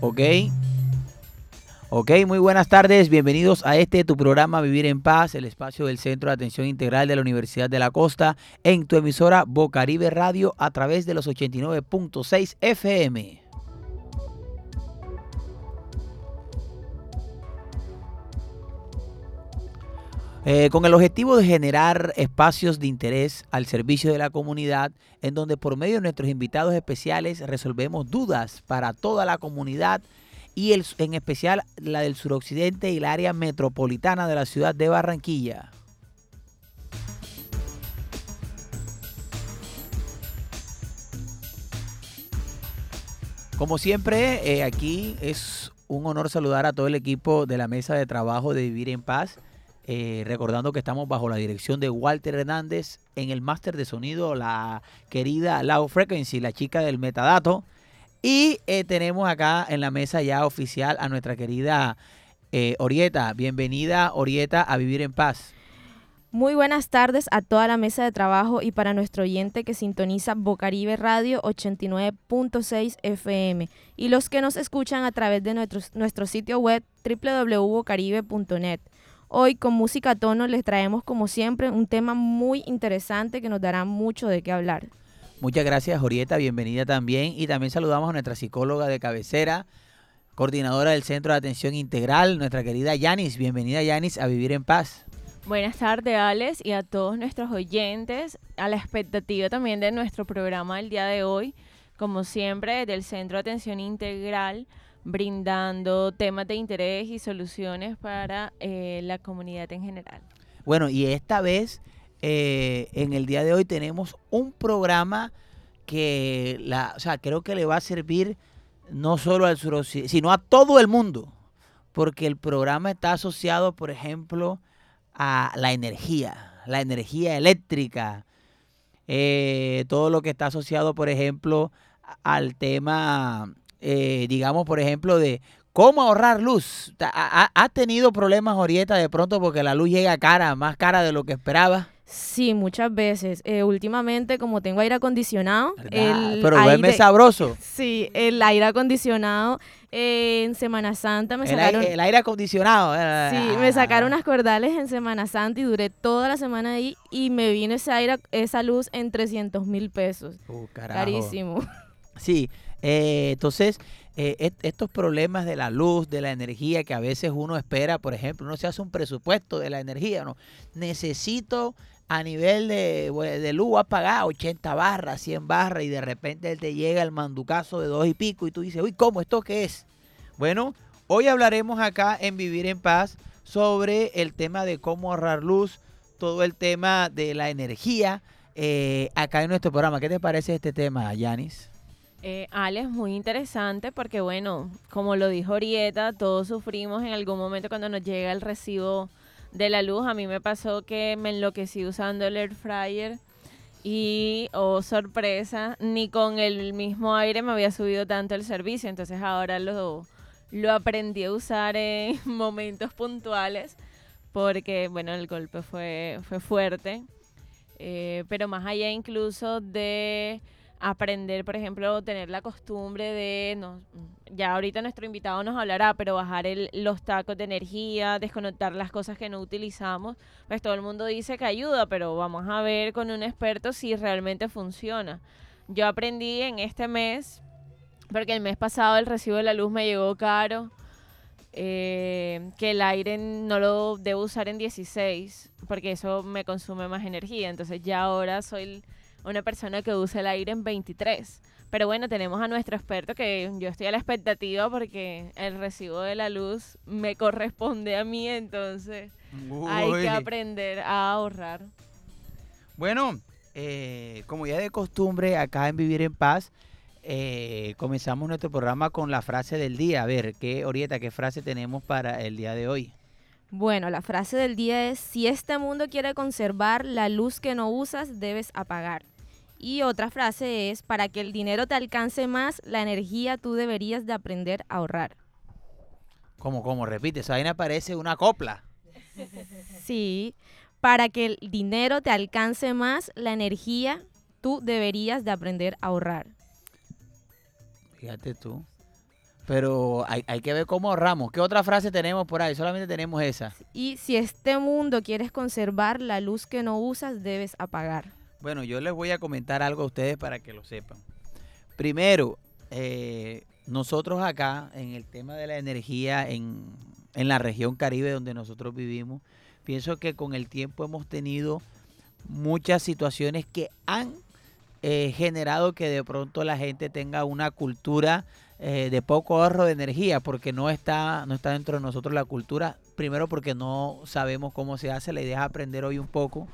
Ok. Ok, muy buenas tardes. Bienvenidos a este tu programa Vivir en Paz, el espacio del Centro de Atención Integral de la Universidad de la Costa, en tu emisora Bocaribe Radio a través de los 89.6 FM. Eh, con el objetivo de generar espacios de interés al servicio de la comunidad, en donde por medio de nuestros invitados especiales resolvemos dudas para toda la comunidad y en especial la del suroccidente y el área metropolitana de la ciudad de Barranquilla. Como siempre, eh, aquí es un honor saludar a todo el equipo de la mesa de trabajo de Vivir en Paz eh, recordando que estamos bajo la dirección de Walter Hernández en el máster de sonido, la querida Low Frequency, la chica del metadato. Y eh, tenemos acá en la mesa ya oficial a nuestra querida eh, Orieta. Bienvenida, Orieta, a Vivir en Paz. Muy buenas tardes a toda la mesa de trabajo y para nuestro oyente que sintoniza Bocaribe Radio 89.6 FM y los que nos escuchan a través de nuestro, nuestro sitio web www.bocaribe.net. Hoy con Música Tono les traemos como siempre un tema muy interesante que nos dará mucho de qué hablar. Muchas gracias Jorieta, bienvenida también y también saludamos a nuestra psicóloga de cabecera, coordinadora del Centro de Atención Integral, nuestra querida Yanis. Bienvenida Yanis a Vivir en Paz. Buenas tardes, Alex, y a todos nuestros oyentes, a la expectativa también de nuestro programa el día de hoy, como siempre, del Centro de Atención Integral brindando temas de interés y soluciones para eh, la comunidad en general. Bueno, y esta vez, eh, en el día de hoy, tenemos un programa que la, o sea, creo que le va a servir no solo al suroccidente, sino a todo el mundo, porque el programa está asociado, por ejemplo, a la energía, la energía eléctrica, eh, todo lo que está asociado, por ejemplo, al tema eh, digamos, por ejemplo, de cómo ahorrar luz. ¿Ha, tenido problemas, Orieta, de pronto porque la luz llega cara, más cara de lo que esperaba? Sí, muchas veces. Eh, últimamente, como tengo aire acondicionado, el pero duerme sabroso. Sí, el aire acondicionado eh, en Semana Santa me sacaron. el aire acondicionado. Sí, me sacaron unas cordales en Semana Santa y duré toda la semana ahí y me vino ese aire, esa luz en 300 mil pesos. Uh, Carísimo. Sí, eh, entonces, eh, estos problemas de la luz, de la energía, que a veces uno espera, por ejemplo, uno se hace un presupuesto de la energía, ¿no? Necesito a nivel de, luz a pagar 80 barras, 100 barras, y de repente él te llega el manducazo de dos y pico, y tú dices, uy, ¿cómo esto qué es? Bueno, hoy hablaremos acá en Vivir en Paz sobre el tema de cómo ahorrar luz, todo el tema de la energía, eh, acá en nuestro programa. ¿Qué te parece este tema, Yanis? Eh, Alex, muy interesante porque, bueno, como lo dijo Orieta, todos sufrimos en algún momento cuando nos llega el recibo de la luz. A mí me pasó que me enloquecí usando el air fryer y, oh sorpresa, ni con el mismo aire me había subido tanto el servicio. Entonces ahora lo, aprendí a usar en momentos puntuales porque, bueno, el golpe fue, fue fuerte. Eh, pero más allá incluso de aprender, por ejemplo, tener la costumbre de, no, ya ahorita nuestro invitado nos hablará, pero bajar el, los tacos de energía, desconectar las cosas que no utilizamos, pues todo el mundo dice que ayuda, pero vamos a ver con un experto si realmente funciona. Yo aprendí en este mes, porque el mes pasado el recibo de la luz me llegó caro, eh, que el aire no lo debo usar en 16, porque eso me consume más energía, entonces ya ahora soy una persona que usa el aire en 23. Pero bueno, tenemos a nuestro experto que yo estoy a la expectativa porque el recibo de la luz me corresponde a mí, entonces hay que aprender a ahorrar. Bueno, eh, como ya de costumbre acá en Vivir en Paz, eh, comenzamos nuestro programa con la frase del día. A ver, ¿qué, Orieta, qué frase tenemos para el día de hoy? Bueno, la frase del día es, si este mundo quiere conservar la luz que no usas, debes apagar. Y otra frase es, para que el dinero te alcance más, la energía tú deberías de aprender a ahorrar. ¿Cómo, cómo? Repite, esa vaina parece una copla. Sí, para que el dinero te alcance más, la energía tú deberías de aprender a ahorrar. Fíjate tú. Pero hay, hay que ver cómo ahorramos. ¿Qué otra frase tenemos por ahí? Solamente tenemos esa. Y si este mundo quieres conservar, la luz que no usas debes apagar. Bueno, yo les voy a comentar algo a ustedes para que lo sepan. Primero, eh, nosotros acá, en el tema de la energía en, en la región Caribe donde nosotros vivimos, pienso que con el tiempo hemos tenido muchas situaciones que han eh, generado que de pronto la gente tenga una cultura eh, de poco ahorro de energía, porque no está, no está dentro de nosotros la cultura, primero porque no sabemos cómo se hace, la idea es aprender hoy un poco,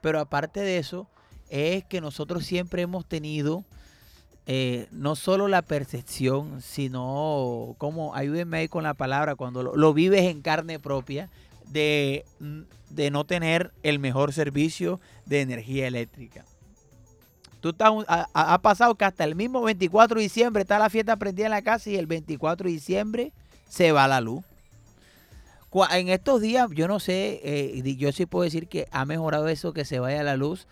pero aparte de eso, es que nosotros siempre hemos tenido eh, no solo la percepción, sino como, ayúdenme ahí con la palabra, cuando lo, vives en carne propia, de, de, no tener el mejor servicio de energía eléctrica. Tú estás, ha, ha, pasado que hasta el mismo 24 de diciembre está la fiesta prendida en la casa y el 24 de diciembre se va la luz. En estos días, yo no sé, eh, yo sí puedo decir que ha mejorado eso que se vaya la luz.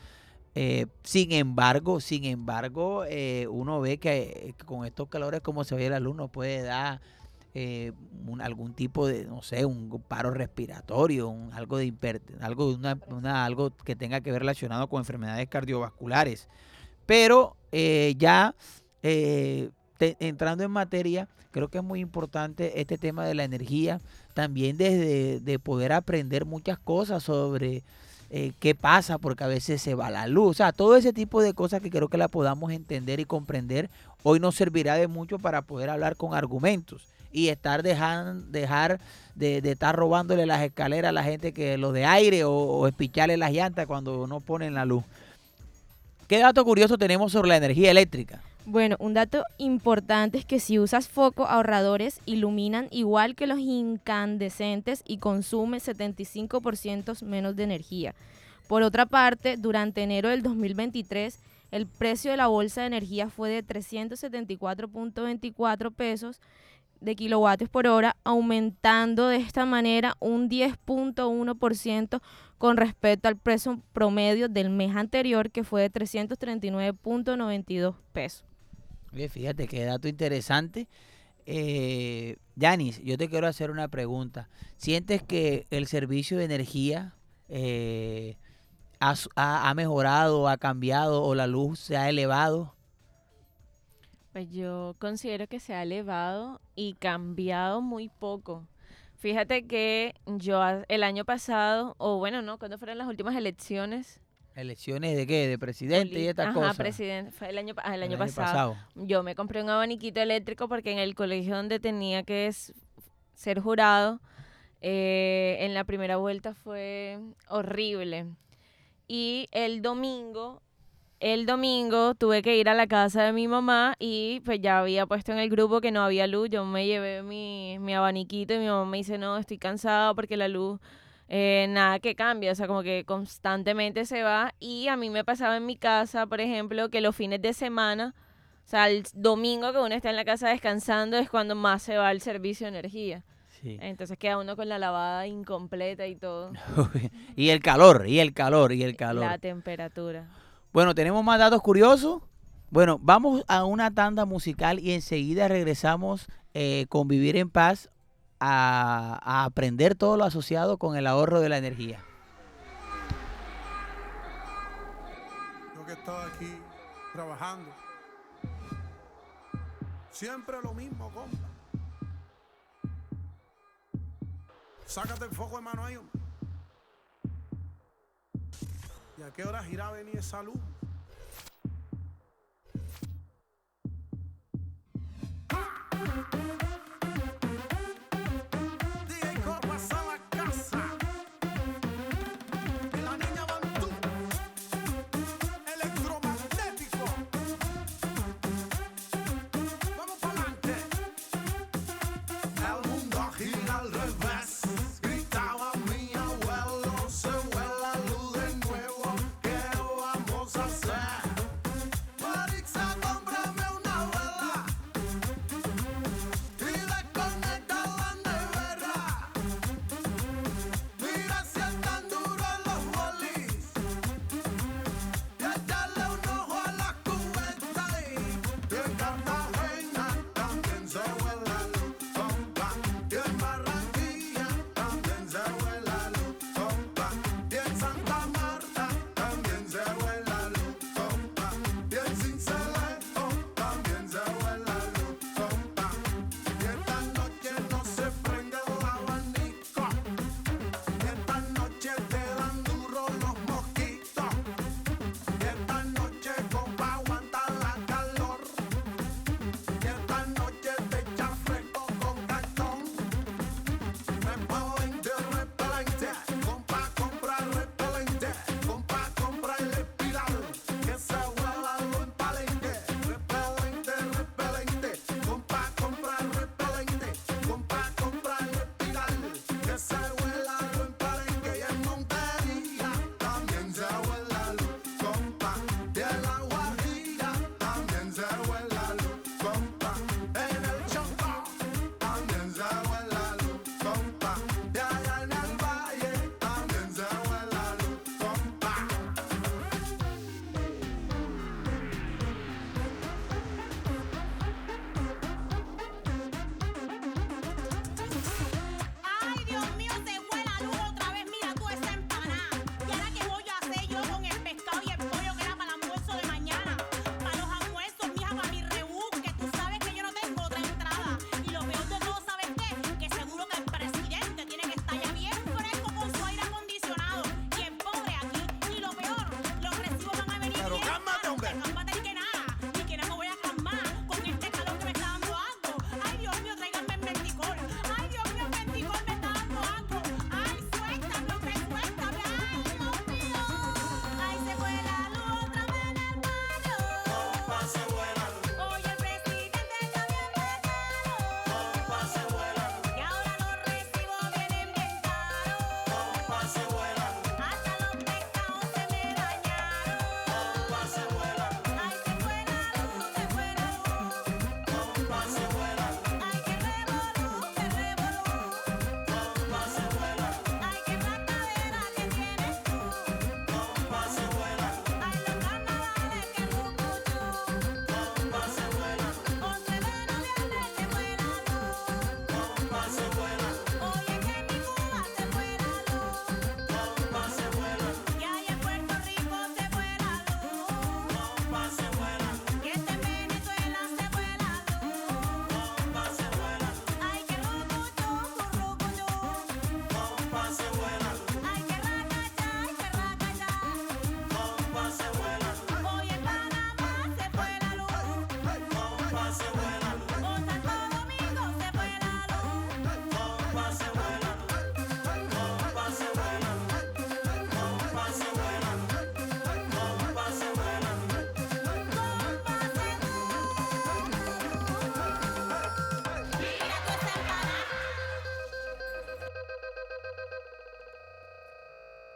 Eh, sin embargo, sin embargo, eh, uno ve que, con estos calores como se vaya la luz no puede dar algún tipo de, no sé, un paro respiratorio, algo de algo, una, una, algo que tenga que ver relacionado con enfermedades cardiovasculares. Pero ya entrando en materia, creo que es muy importante este tema de la energía, también desde de poder aprender muchas cosas sobre eh, qué pasa, porque a veces se va la luz, o sea, todo ese tipo de cosas que creo que la podamos entender y comprender, hoy nos servirá de mucho para poder hablar con argumentos y estar dejando dejar de, de, estar robándole las escaleras a la gente que los de aire o, o espicharle las llantas cuando no ponen la luz. ¿Qué dato curioso tenemos sobre la energía eléctrica? Bueno, un dato importante es que si usas focos ahorradores, iluminan igual que los incandescentes y consume 75% menos de energía. Por otra parte, durante enero del 2023, el precio de la bolsa de energía fue de 374.24 pesos de kilovatios por hora, aumentando de esta manera un 10.1% con respecto al precio promedio del mes anterior, que fue de 339.92 pesos. Oye, fíjate qué dato interesante. Eh, Yanis, yo te quiero hacer una pregunta. ¿Sientes que el servicio de energía eh, ha, ha, mejorado, ha cambiado o la luz se ha elevado? Pues yo considero que se ha elevado y cambiado muy poco. Fíjate que yo el año pasado, o bueno, ¿no? ¿Cuándo fueron las últimas elecciones? ¿Elecciones de qué? ¿De presidente Poli y estas cosas? Presidente. Fue el año, el año, el año pasado. pasado. Yo me compré un abaniquito eléctrico porque en el colegio donde tenía que ser jurado, eh, en la primera vuelta fue horrible. Y el domingo el domingo tuve que ir a la casa de mi mamá y pues ya había puesto en el grupo que no había luz. Yo me llevé mi, mi abaniquito y mi mamá me dice, no, estoy cansada porque la luz, eh, nada que cambia, o sea, como que constantemente se va. Y a mí me pasaba en mi casa, por ejemplo, que los fines de semana, o sea, el domingo que uno está en la casa descansando es cuando más se va el servicio de energía. Sí. Entonces queda uno con la lavada incompleta y todo. y el calor, y el calor, y el calor. La temperatura. Bueno, tenemos más datos curiosos. Bueno, vamos a una tanda musical y enseguida regresamos eh, con Vivir en Paz a, aprender todo lo asociado con el ahorro de la energía. Yo que estaba aquí trabajando, siempre lo mismo, compa. Sácate el foco, hermano, ahí. ¿Y a qué hora giraba venía esa luz?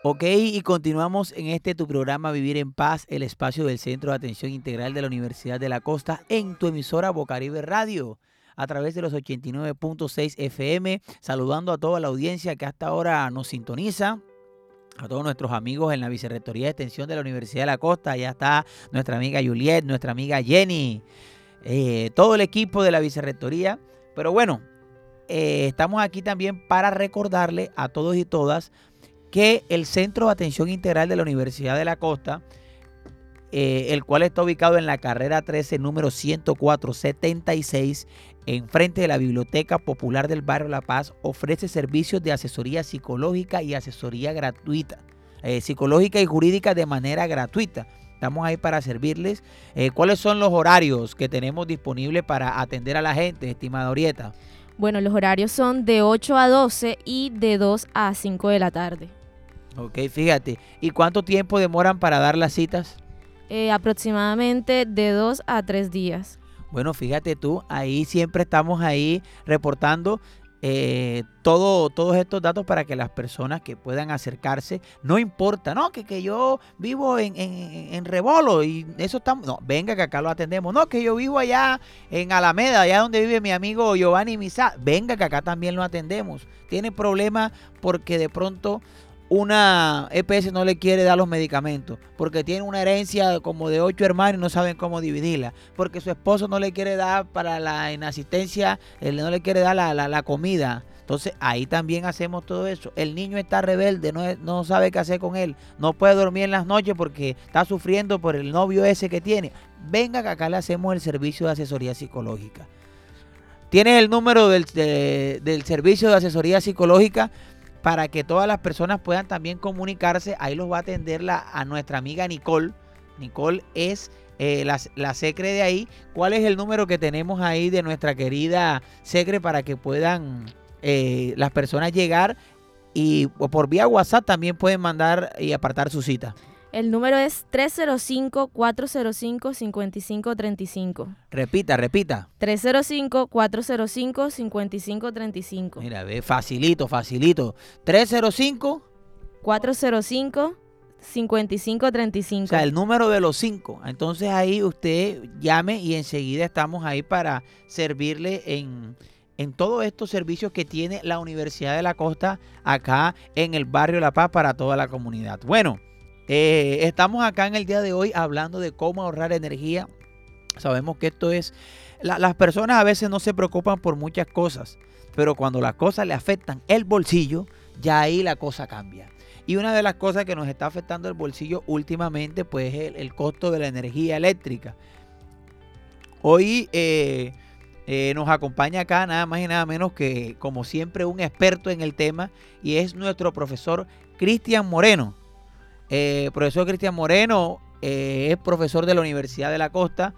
Ok, y continuamos en este tu programa Vivir en Paz, el espacio del Centro de Atención Integral de la Universidad de la Costa en tu emisora Bocaribe Radio a través de los 89.6 FM, saludando a toda la audiencia que hasta ahora nos sintoniza. A todos nuestros amigos en la Vicerrectoría de Extensión de la Universidad de la Costa, ya está nuestra amiga Juliet, nuestra amiga Jenny, eh, todo el equipo de la Vicerrectoría. Pero bueno, eh, estamos aquí también para recordarle a todos y todas que el Centro de Atención Integral de la Universidad de la Costa, eh, el cual está ubicado en la carrera 13, número 10476, enfrente de la Biblioteca Popular del Barrio La Paz, ofrece servicios de asesoría psicológica y asesoría gratuita, eh, psicológica y jurídica de manera gratuita. Estamos ahí para servirles. Eh, ¿Cuáles son los horarios que tenemos disponibles para atender a la gente, estimada Orieta? Bueno, los horarios son de 8 a 12 y de 2 a 5 de la tarde. Ok, fíjate. ¿Y cuánto tiempo demoran para dar las citas? Eh, aproximadamente de 2 a 3 días. Bueno, fíjate tú, ahí siempre estamos ahí reportando eh, todo, todos estos datos para que las personas que puedan acercarse, no importa, no, que, que yo vivo en, en, en Rebolo y eso estamos, no, venga que acá lo atendemos, no, que yo vivo allá en Alameda, allá donde vive mi amigo Giovanni Misa, venga que acá también lo atendemos. Tiene problemas porque de pronto una EPS no le quiere dar los medicamentos porque tiene una herencia como de ocho hermanos y no saben cómo dividirla, porque su esposo no le quiere dar para la inasistencia, él no le quiere dar la, la, la comida. Entonces ahí también hacemos todo eso. El niño está rebelde, no, no sabe qué hacer con él, no puede dormir en las noches porque está sufriendo por el novio ese que tiene. Venga que acá le hacemos el servicio de asesoría psicológica. Tienes el número del, de, del servicio de asesoría psicológica para que todas las personas puedan también comunicarse. Ahí los va a atender la, a nuestra amiga Nicole. Nicole es eh, la, la, secre de ahí. ¿Cuál es el número que tenemos ahí de nuestra querida secre para que puedan eh, las personas llegar? Y por vía WhatsApp también pueden mandar y apartar su cita. El número es 305-405-5535. Repita, repita. 305-405-5535. Mira, ve, facilito, facilito. 305. 405-5535. O sea, el número de los cinco. Entonces ahí usted llame y enseguida estamos ahí para servirle en, en todos estos servicios que tiene la Universidad de la Costa acá en el barrio La Paz para toda la comunidad. Bueno. Eh, estamos acá en el día de hoy hablando de cómo ahorrar energía. Sabemos que esto es... La, las personas a veces no se preocupan por muchas cosas, pero cuando las cosas le afectan el bolsillo, ya ahí la cosa cambia. Y una de las cosas que nos está afectando el bolsillo últimamente, pues es el, el costo de la energía eléctrica. Hoy eh, eh, nos acompaña acá nada más y nada menos que, como siempre, un experto en el tema y es nuestro profesor Cristian Moreno. Eh, profesor Cristian Moreno eh, es profesor de la Universidad de la Costa.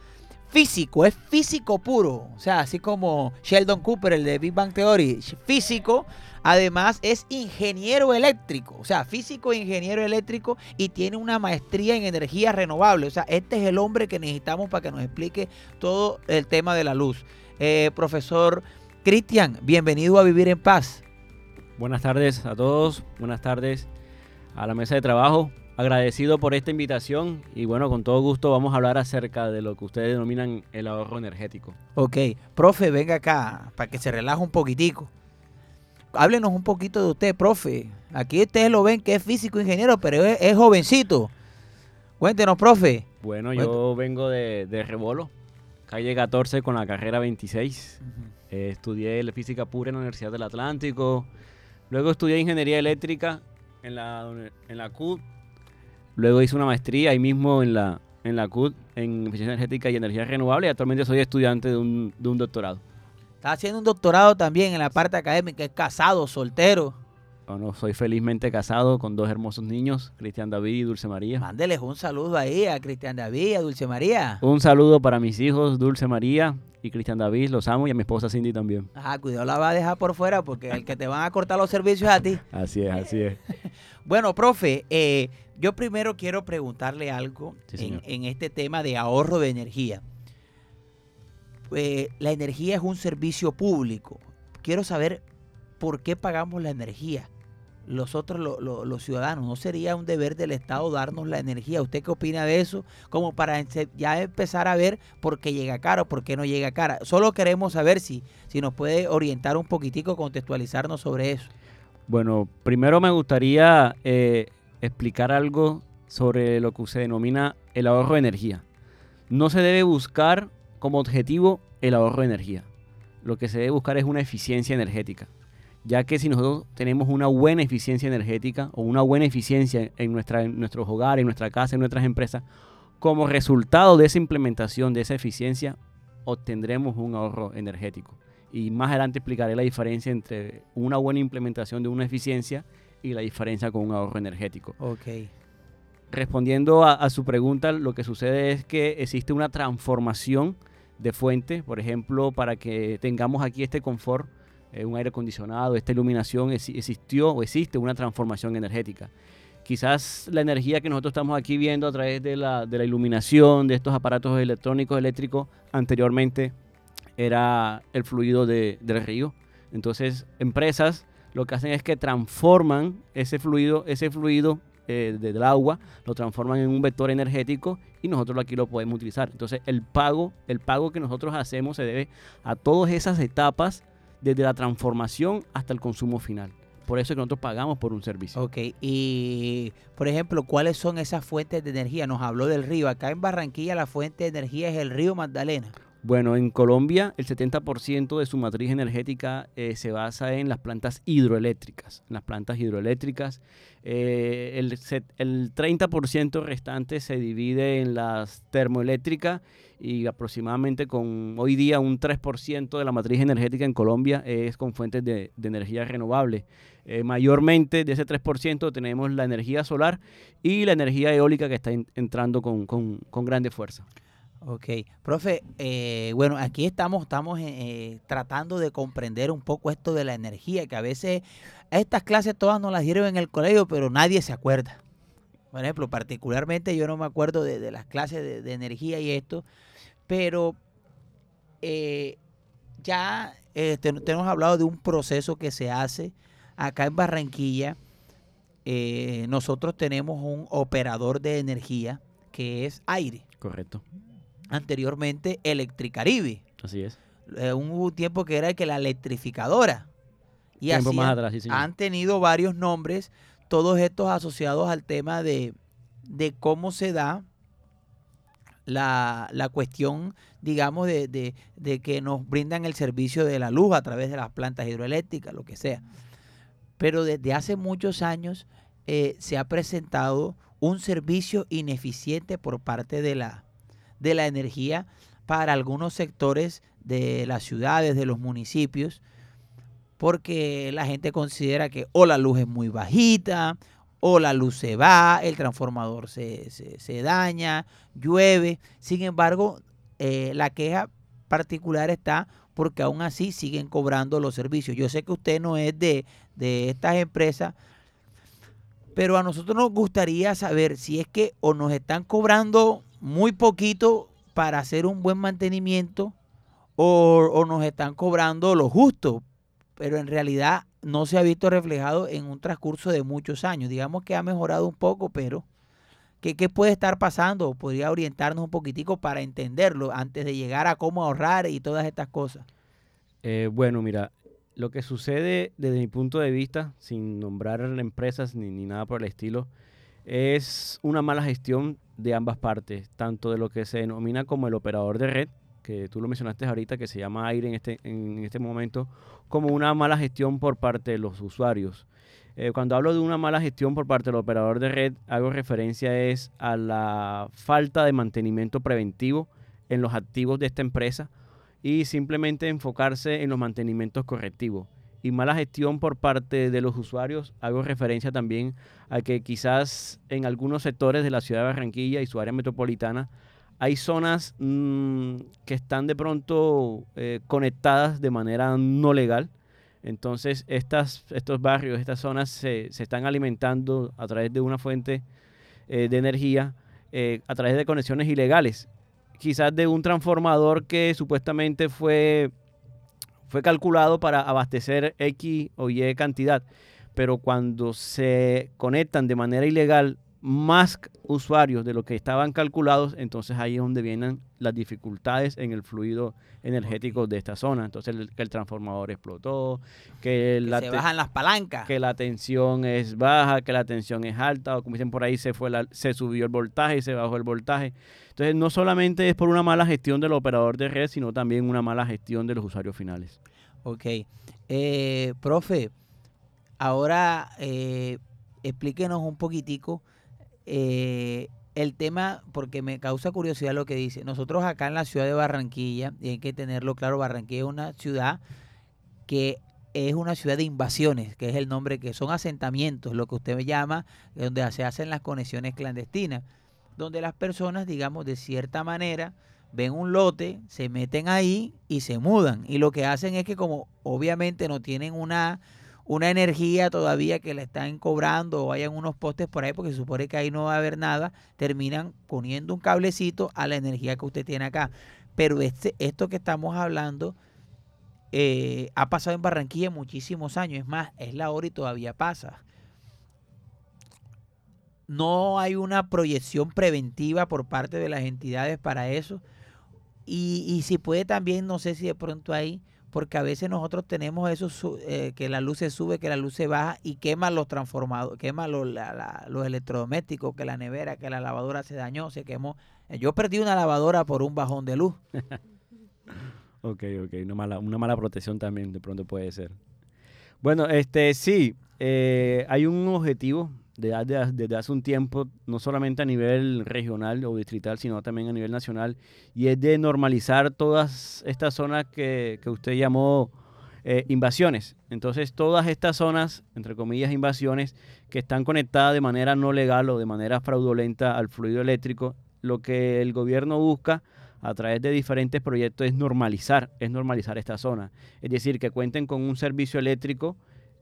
Físico, es físico puro. O sea, así como Sheldon Cooper, el de Big Bang Theory. Físico, además es ingeniero eléctrico. O sea, físico e ingeniero eléctrico y tiene una maestría en energía renovable. O sea, este es el hombre que necesitamos para que nos explique todo el tema de la luz. Eh, profesor Cristian, bienvenido a Vivir en Paz. Buenas tardes a todos. Buenas tardes a la mesa de trabajo agradecido por esta invitación y bueno, con todo gusto vamos a hablar acerca de lo que ustedes denominan el ahorro energético. Ok, profe, venga acá para que se relaje un poquitico. Háblenos un poquito de usted, profe. Aquí ustedes lo ven que es físico ingeniero, pero es, es jovencito. Cuéntenos, profe. Bueno, yo vengo de, de, Rebolo, calle 14 con la carrera 26. Uh -huh. eh, estudié física pura en la Universidad del Atlántico. Luego estudié ingeniería eléctrica en la, en la CUT Luego hice una maestría ahí mismo en la, en la CUT en eficiencia energética y energía renovable y actualmente soy estudiante de un, de un doctorado. Está haciendo un doctorado también en la parte académica, es casado, soltero. Bueno, soy felizmente casado con dos hermosos niños, Cristian David y Dulce María. Mándeles un saludo ahí a Cristian David y a Dulce María. Un saludo para mis hijos, Dulce María y Cristian David, los amo y a mi esposa Cindy también. Ah, cuidado, la va a dejar por fuera porque el que te van a cortar los servicios es a ti. Así es, así es. bueno, profe, eh, yo primero quiero preguntarle algo sí, en, en, este tema de ahorro de energía. Eh, la energía es un servicio público. Quiero saber por qué pagamos la energía. los otros, lo- lo- los ciudadanos. ¿No sería un deber del Estado darnos la energía? ¿Usted qué opina de eso? Como para ya empezar a ver por qué llega cara o por qué no llega cara. Solo queremos saber si, si nos puede orientar un poquitico, contextualizarnos sobre eso. Bueno, primero me gustaría eh, explicar algo sobre lo que se denomina el ahorro de energía. No se debe buscar como objetivo el ahorro de energía. Lo que se debe buscar es una eficiencia energética. Ya que si nosotros tenemos una buena eficiencia energética o una buena eficiencia en, nuestra, en nuestros hogares, en nuestra casa, en nuestras empresas, como resultado de esa implementación, de esa eficiencia, obtendremos un ahorro energético. Y más adelante explicaré la diferencia entre una buena implementación de una eficiencia y la diferencia con un ahorro energético. Ok. Respondiendo a, a su pregunta, lo que sucede es que existe una transformación de fuente, por ejemplo, para que tengamos aquí este confort, eh, un aire acondicionado, esta iluminación, exi- existió o existe una transformación energética. Quizás la energía que nosotros estamos aquí viendo a través de la, de la iluminación, de estos aparatos electrónicos, eléctricos, anteriormente era el fluido de- del río. Entonces, empresas lo que hacen es que transforman ese fluido, ese fluido eh, del agua, lo transforman en un vector energético y nosotros aquí lo podemos utilizar. Entonces, el pago, el pago que nosotros hacemos se debe a todas esas etapas, desde la transformación hasta el consumo final. Por eso es que nosotros pagamos por un servicio. Ok, y por ejemplo, ¿cuáles son esas fuentes de energía? Nos habló del río. Acá en Barranquilla la fuente de energía es el río Magdalena. Bueno, en Colombia el 70% de su matriz energética eh, se basa en las plantas hidroeléctricas. En las plantas hidroeléctricas, eh, el, set- el 30% restante se divide en las termoeléctricas y aproximadamente con hoy día un 3% de la matriz energética en Colombia es con fuentes de, energía renovable. Eh, mayormente de ese 3% tenemos la energía solar y la energía eólica que está en- entrando con, con- con grande fuerza. Ok, profe, eh, bueno, aquí estamos, estamos eh, eh, tratando de comprender un poco esto de la energía, que a veces estas clases todas nos las dieron en el colegio, pero nadie se acuerda. Por ejemplo, particularmente yo no me acuerdo de, las clases de, energía y esto, pero eh, ya eh, te- te hemos hablado de un proceso que se hace acá en Barranquilla. nosotros tenemos un operador de energía que es aire Correcto. Anteriormente Electricaribe. Así es. Eh, hubo un tiempo que era el que la electrificadora. Y Tiempo así más han- atrás, sí, señor. han tenido varios nombres, todos estos asociados al tema de, de cómo se da la, la cuestión, digamos, de, de- de que nos brindan el servicio de la luz a través de las plantas hidroeléctricas, lo que sea. Pero desde hace muchos años eh, se ha presentado un servicio ineficiente por parte de la, de la energía para algunos sectores de las ciudades, de los municipios, porque la gente considera que o la luz es muy bajita, o la luz se va, el transformador se, se- daña, llueve. Sin embargo, eh, la queja particular está porque aún así siguen cobrando los servicios. Yo sé que usted no es de, de estas empresas, pero a nosotros nos gustaría saber si es que o nos están cobrando muy poquito para hacer un buen mantenimiento o, o nos están cobrando lo justo, pero en realidad no se ha visto reflejado en un transcurso de muchos años. Digamos que ha mejorado un poco, pero ¿qué, qué puede estar pasando? Podría orientarnos un poquitico para entenderlo antes de llegar a cómo ahorrar y todas estas cosas. Eh, bueno, mira, lo que sucede desde mi punto de vista, sin nombrar empresas ni, ni nada por el estilo, es una mala gestión de ambas partes, tanto de lo que se denomina como el operador de red, que tú lo mencionaste ahorita, que se llama aire en este, en este momento, como una mala gestión por parte de los usuarios. Eh, cuando hablo de una mala gestión por parte del operador de red, hago referencia es a la falta de mantenimiento preventivo en los activos de esta empresa y simplemente enfocarse en los mantenimientos correctivos. Y mala gestión por parte de los usuarios, hago referencia también a que quizás en algunos sectores de la ciudad de Barranquilla y su área metropolitana hay zonas mm, que están de pronto eh, conectadas de manera no legal. Entonces estas, estos barrios, estas zonas se, se están alimentando a través de una fuente eh, de energía, eh, a través de conexiones ilegales quizás de un transformador que supuestamente fue, fue calculado para abastecer X o Y cantidad. pero cuando se conectan de manera ilegal más usuarios de lo que estaban calculados, entonces ahí es donde vienen las dificultades en el fluido energético de esta zona. Entonces el, que el transformador explotó, que, la se bajan las palancas. que la tensión es baja, que la tensión es alta, o como dicen por ahí, se, fue la- se subió el voltaje y se bajó el voltaje. Entonces no solamente es por una mala gestión del operador de red, sino también una mala gestión de los usuarios finales. Ok. Eh, profe, ahora eh, explíquenos un poquitico eh, el tema, porque me causa curiosidad lo que dice. Nosotros acá en la ciudad de Barranquilla, y hay que tenerlo claro, Barranquilla es una ciudad que es una ciudad de invasiones, que es el nombre que son asentamientos, lo que usted llama, donde se hacen las conexiones clandestinas, donde las personas, digamos, de cierta manera, ven un lote, se meten ahí y se mudan. Y lo que hacen es que como obviamente no tienen una, una energía todavía que la están cobrando o hayan unos postes por ahí, porque se supone que ahí no va a haber nada, terminan poniendo un cablecito a la energía que usted tiene acá. Pero este, esto que estamos hablando eh, ha pasado en Barranquilla muchísimos años. Es más, es la hora y todavía pasa. No hay una proyección preventiva por parte de las entidades para eso. Y, y si puede también, no sé si de pronto ahí, porque a veces nosotros tenemos eso, eh, que la luz se sube, que la luz se baja y quema los transformadores, quema los, los electrodomésticos, que la nevera, que la lavadora se dañó, se quemó. Eh, Yo perdí una lavadora por un bajón de luz. Ok, ok, una mala, una mala protección también de pronto puede ser. Bueno, este sí, eh, hay un objetivo desde, desde hace un tiempo, no solamente a nivel regional o distrital, sino también a nivel nacional, y es de normalizar todas estas zonas que, que usted llamó eh, invasiones. Entonces, todas estas zonas, entre comillas, invasiones, que están conectadas de manera no legal o de manera fraudulenta al fluido eléctrico, lo que el gobierno busca a través de diferentes proyectos es normalizar, es normalizar esta zona. Es decir, que cuenten con un servicio eléctrico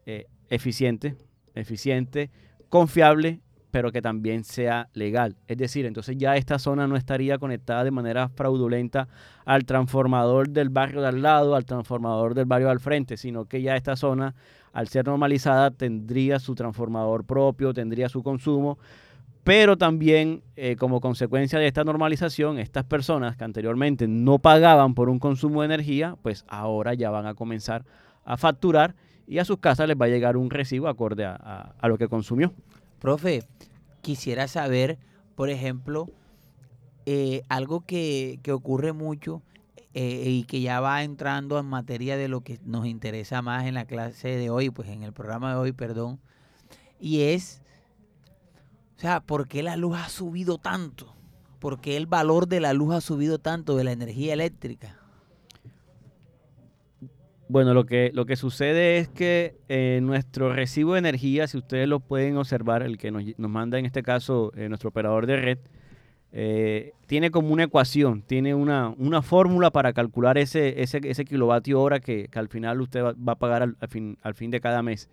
eh, eficiente, eficiente, confiable, pero que también sea legal. Es decir, entonces ya esta zona no estaría conectada de manera fraudulenta al transformador del barrio de al lado, al transformador del barrio al frente, sino que ya esta zona, al ser normalizada, tendría su transformador propio, tendría su consumo, pero también eh, como consecuencia de esta normalización, estas personas que anteriormente no pagaban por un consumo de energía, pues ahora ya van a comenzar a facturar y a sus casas les va a llegar un recibo acorde a, lo que consumió. Profe, quisiera saber, por ejemplo, eh, algo que, que ocurre mucho eh, y que ya va entrando en materia de lo que nos interesa más en la clase de hoy, pues en el programa de hoy, perdón, y es, o sea, ¿por qué la luz ha subido tanto? ¿Por qué el valor de la luz ha subido tanto de la energía eléctrica? Bueno, lo que, lo que sucede es que eh, nuestro recibo de energía, si ustedes lo pueden observar, el que nos, nos manda en este caso eh, nuestro operador de red, eh, tiene como una ecuación, tiene una, una fórmula para calcular ese, ese, ese kilovatio hora que, que al final usted va, va a pagar al, al fin, al fin de cada mes.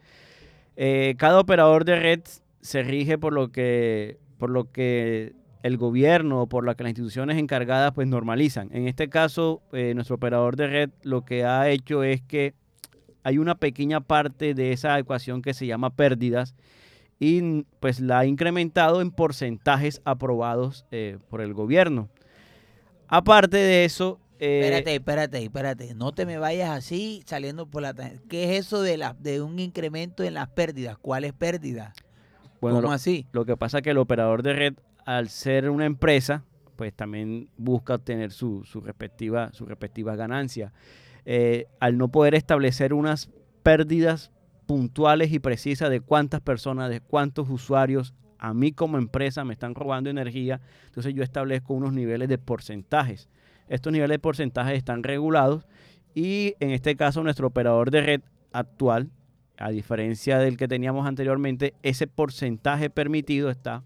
Cada operador de red se rige por lo que, por lo que el gobierno o por lo que las instituciones encargadas pues normalizan. En este caso, eh, nuestro operador de red lo que ha hecho es que hay una pequeña parte de esa ecuación que se llama pérdidas y pues la ha incrementado en porcentajes aprobados eh, por el gobierno. Aparte de eso... eh, Espérate, espérate, espérate. No te me vayas así saliendo por la... ¿Qué es eso de, la, de un incremento en las pérdidas? ¿Cuáles pérdidas? bueno, ¿Cómo lo- así? Lo que pasa es que el operador de red, al ser una empresa, pues también busca obtener su, respectiva, sus respectivas ganancias. Eh, al no poder establecer unas pérdidas puntuales y precisas de cuántas personas, de cuántos usuarios a mí como empresa me están robando energía, entonces yo establezco unos niveles de porcentajes. Estos niveles de porcentajes están regulados y en este caso nuestro operador de red actual, a diferencia del que teníamos anteriormente, ese porcentaje permitido está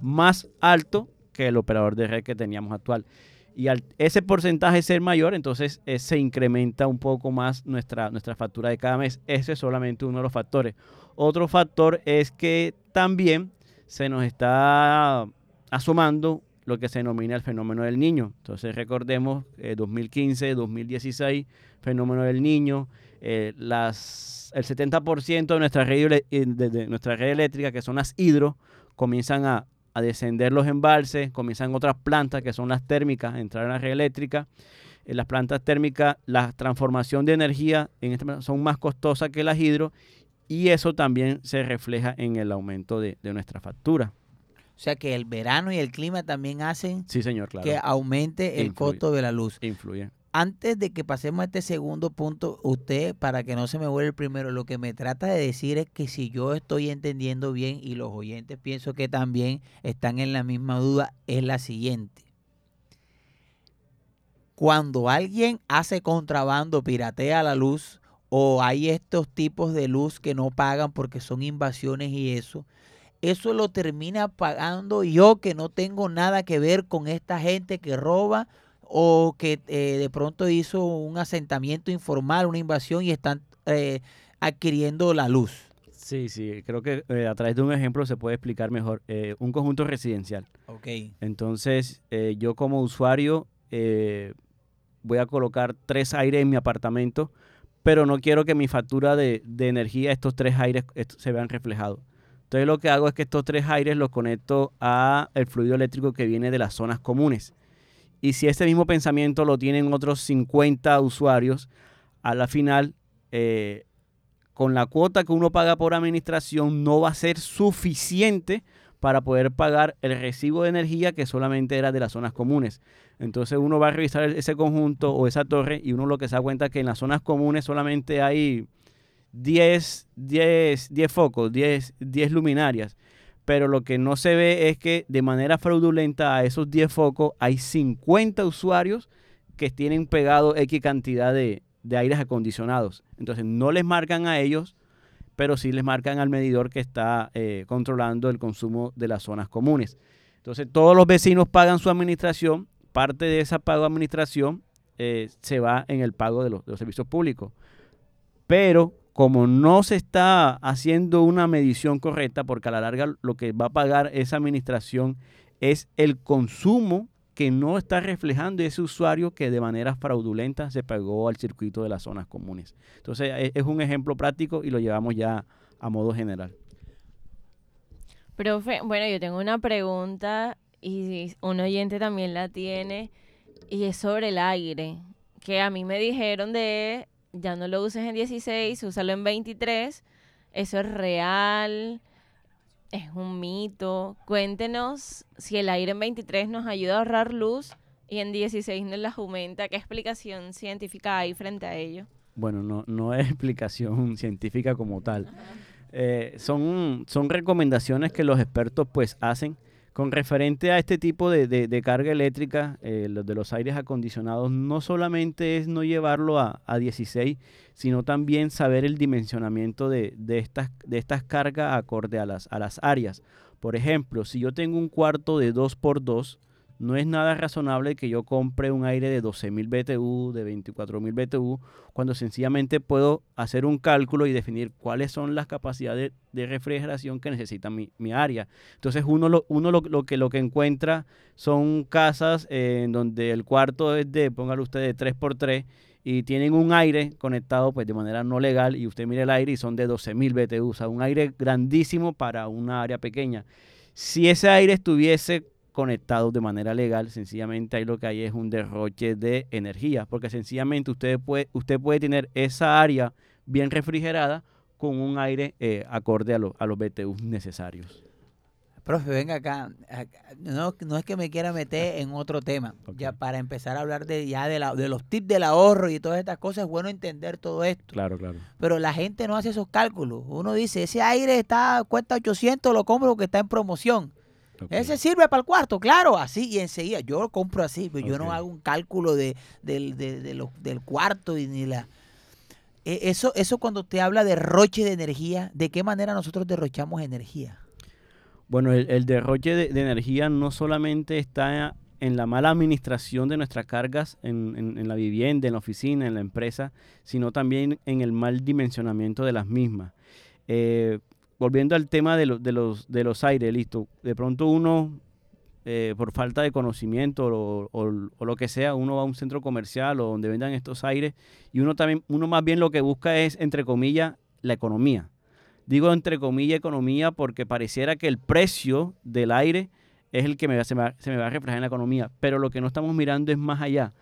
más alto que el operador de red que teníamos actual. Y al ese porcentaje ser mayor, entonces eh, se incrementa un poco más nuestra, nuestra factura de cada mes. Ese es solamente uno de los factores. Otro factor es que también se nos está asomando lo que se denomina el fenómeno del niño. Entonces recordemos eh, 2015, 2016, fenómeno del niño. eh, las, el 70% de nuestra, red, eh, de, de nuestra red eléctrica, que son las hidro, comienzan a, a descender los embalses, comienzan otras plantas, que son las térmicas, a entrar en la red eléctrica. En las plantas térmicas, la transformación de energía en este son más costosas que las hidro y eso también se refleja en el aumento de, de nuestra factura. O sea que el verano y el clima también hacen Sí, señor, claro. que aumente el Influye. costo de la luz. Influye. Antes de que pasemos a este segundo punto, usted, para que no se me vuelva el primero, lo que me trata de decir es que si yo estoy entendiendo bien y los oyentes pienso que también están en la misma duda, es la siguiente. Cuando alguien hace contrabando, piratea la luz, o hay estos tipos de luz que no pagan porque son invasiones y eso, eso lo termina pagando yo que no tengo nada que ver con esta gente que roba o que eh, de pronto hizo un asentamiento informal, una invasión y están eh, adquiriendo la luz. Sí, sí, creo que eh, a través de un ejemplo se puede explicar mejor. Un conjunto residencial. Ok. Entonces, yo como usuario voy a colocar tres aires en mi apartamento, pero no quiero que mi factura de, de energía, estos tres aires, se vean reflejados. Entonces, lo que hago es que estos tres aires los conecto a el fluido eléctrico que viene de las zonas comunes. Y si ese mismo pensamiento lo tienen otros 50 usuarios, a la final, eh, con la cuota que uno paga por administración, no va a ser suficiente para poder pagar el recibo de energía que solamente era de las zonas comunes. Entonces uno va a revisar ese conjunto o esa torre y uno lo que se da cuenta es que en las zonas comunes solamente hay 10, 10, 10 focos, 10, 10 luminarias. Pero lo que no se ve es que de manera fraudulenta a esos 10 focos hay 50 usuarios que tienen pegado X cantidad de, de aires acondicionados. Entonces no les marcan a ellos, pero sí les marcan al medidor que está eh, controlando el consumo de las zonas comunes. Entonces todos los vecinos pagan su administración, parte de esa pago de administración eh, se va en el pago de los, de los servicios públicos. Pero como no se está haciendo una medición correcta, porque a la larga lo que va a pagar esa administración es el consumo que no está reflejando ese usuario que de manera fraudulenta se pagó al circuito de las zonas comunes. Entonces e- es un ejemplo práctico y lo llevamos ya a modo general. Profe, bueno, yo tengo una pregunta y un oyente también la tiene y es sobre el aire, que a mí me dijeron de ya no lo uses en 16, úsalo en 23. Eso es real, es un mito. Cuéntenos si el aire en 23 nos ayuda a ahorrar luz y en 16 nos las aumenta. ¿Qué explicación científica hay frente a ello? Bueno, no, no es explicación científica como tal. Eh, son, son recomendaciones que los expertos pues hacen con referente a este tipo de, de- carga eléctrica, eh, los de los aires acondicionados, no solamente es no llevarlo a, a 16, sino también saber el dimensionamiento de, de estas, de estas cargas acorde a las, a las áreas. Por ejemplo, si yo tengo un cuarto de 2x2, no es nada razonable que yo compre un aire de 12.000 BTU, de 24.000 BTU, cuando sencillamente puedo hacer un cálculo y definir cuáles son las capacidades de refrigeración que necesita mi, área. Entonces uno, lo, uno lo, lo que, lo que encuentra son casas eh, en donde el cuarto es de, póngalo usted, de 3x3 y tienen un aire conectado pues de manera no legal y usted mira el aire y son de 12.000 BTU, o sea, un aire grandísimo para una área pequeña. Si ese aire estuviese conectado de manera legal, sencillamente ahí lo que hay es un derroche de energía, porque sencillamente usted puede, usted puede tener esa área bien refrigerada con un aire eh, acorde a, lo- a los BTU necesarios. Profe, venga acá. No, no es que me quiera meter en otro tema. Ya para empezar a hablar de ya de, la- de los tips del ahorro y todas estas cosas, es bueno entender todo esto. Claro, claro. Pero la gente no hace esos cálculos. Uno dice, ese aire está cuesta 800, lo compro porque está en promoción. Ese sirve para el cuarto, claro, así y enseguida. Yo lo compro así, pero yo no hago un cálculo de, del, de- de lo- del cuarto y ni la... Eh, Eso, eso cuando te habla de derroche de energía, ¿de qué manera nosotros derrochamos energía? Bueno, el, el derroche de, de energía no solamente está en la mala administración de nuestras cargas en, en- en la vivienda, en la oficina, en la empresa, sino también en el mal dimensionamiento de las mismas. Eh, volviendo al tema de, lo- de los, de los aires, listo. De pronto uno eh, por falta de conocimiento o, o- lo que sea, uno va a un centro comercial o donde vendan estos aires y uno también, uno más bien lo que busca es, entre comillas, la economía. Digo entre comillas economía porque pareciera que el precio del aire es el que se me va a reflejar en la economía, pero lo que no estamos mirando es más allá.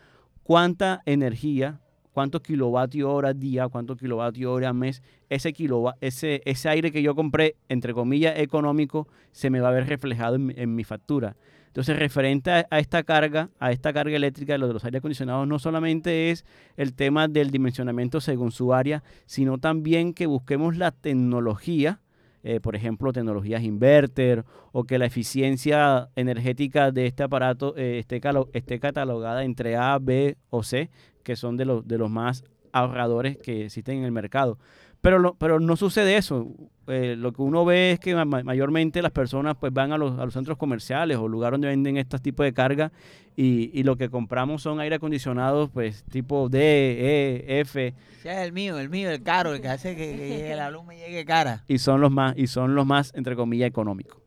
¿Cuánta energía, cuántos kilovatios hora día, cuántos kilovatios hora mes, ese, kilova- ese, ese aire que yo compré, entre comillas, económico, se me va a ver reflejado en, en mi factura? Entonces, referente a, esta carga, a esta carga eléctrica de los, de los aire acondicionados, no solamente es el tema del dimensionamiento según su área, sino también que busquemos la tecnología, eh, por ejemplo, tecnologías inverter, o que la eficiencia energética de este aparato eh, esté, esté catalogada entre A, B o C, que son de los, de los más ahorradores que existen en el mercado. Pero, lo- pero no sucede eso. Eh, lo que uno ve es que ma- ma- mayormente las personas pues van a los, a los centros comerciales o lugares donde venden estos tipos de carga y, y lo que compramos son aire acondicionados pues tipo D, E, F O sea, el mío, el mío, el caro, el que hace que, que llegue la luz me llegue cara. y son los más y son los más entre comillas económicos.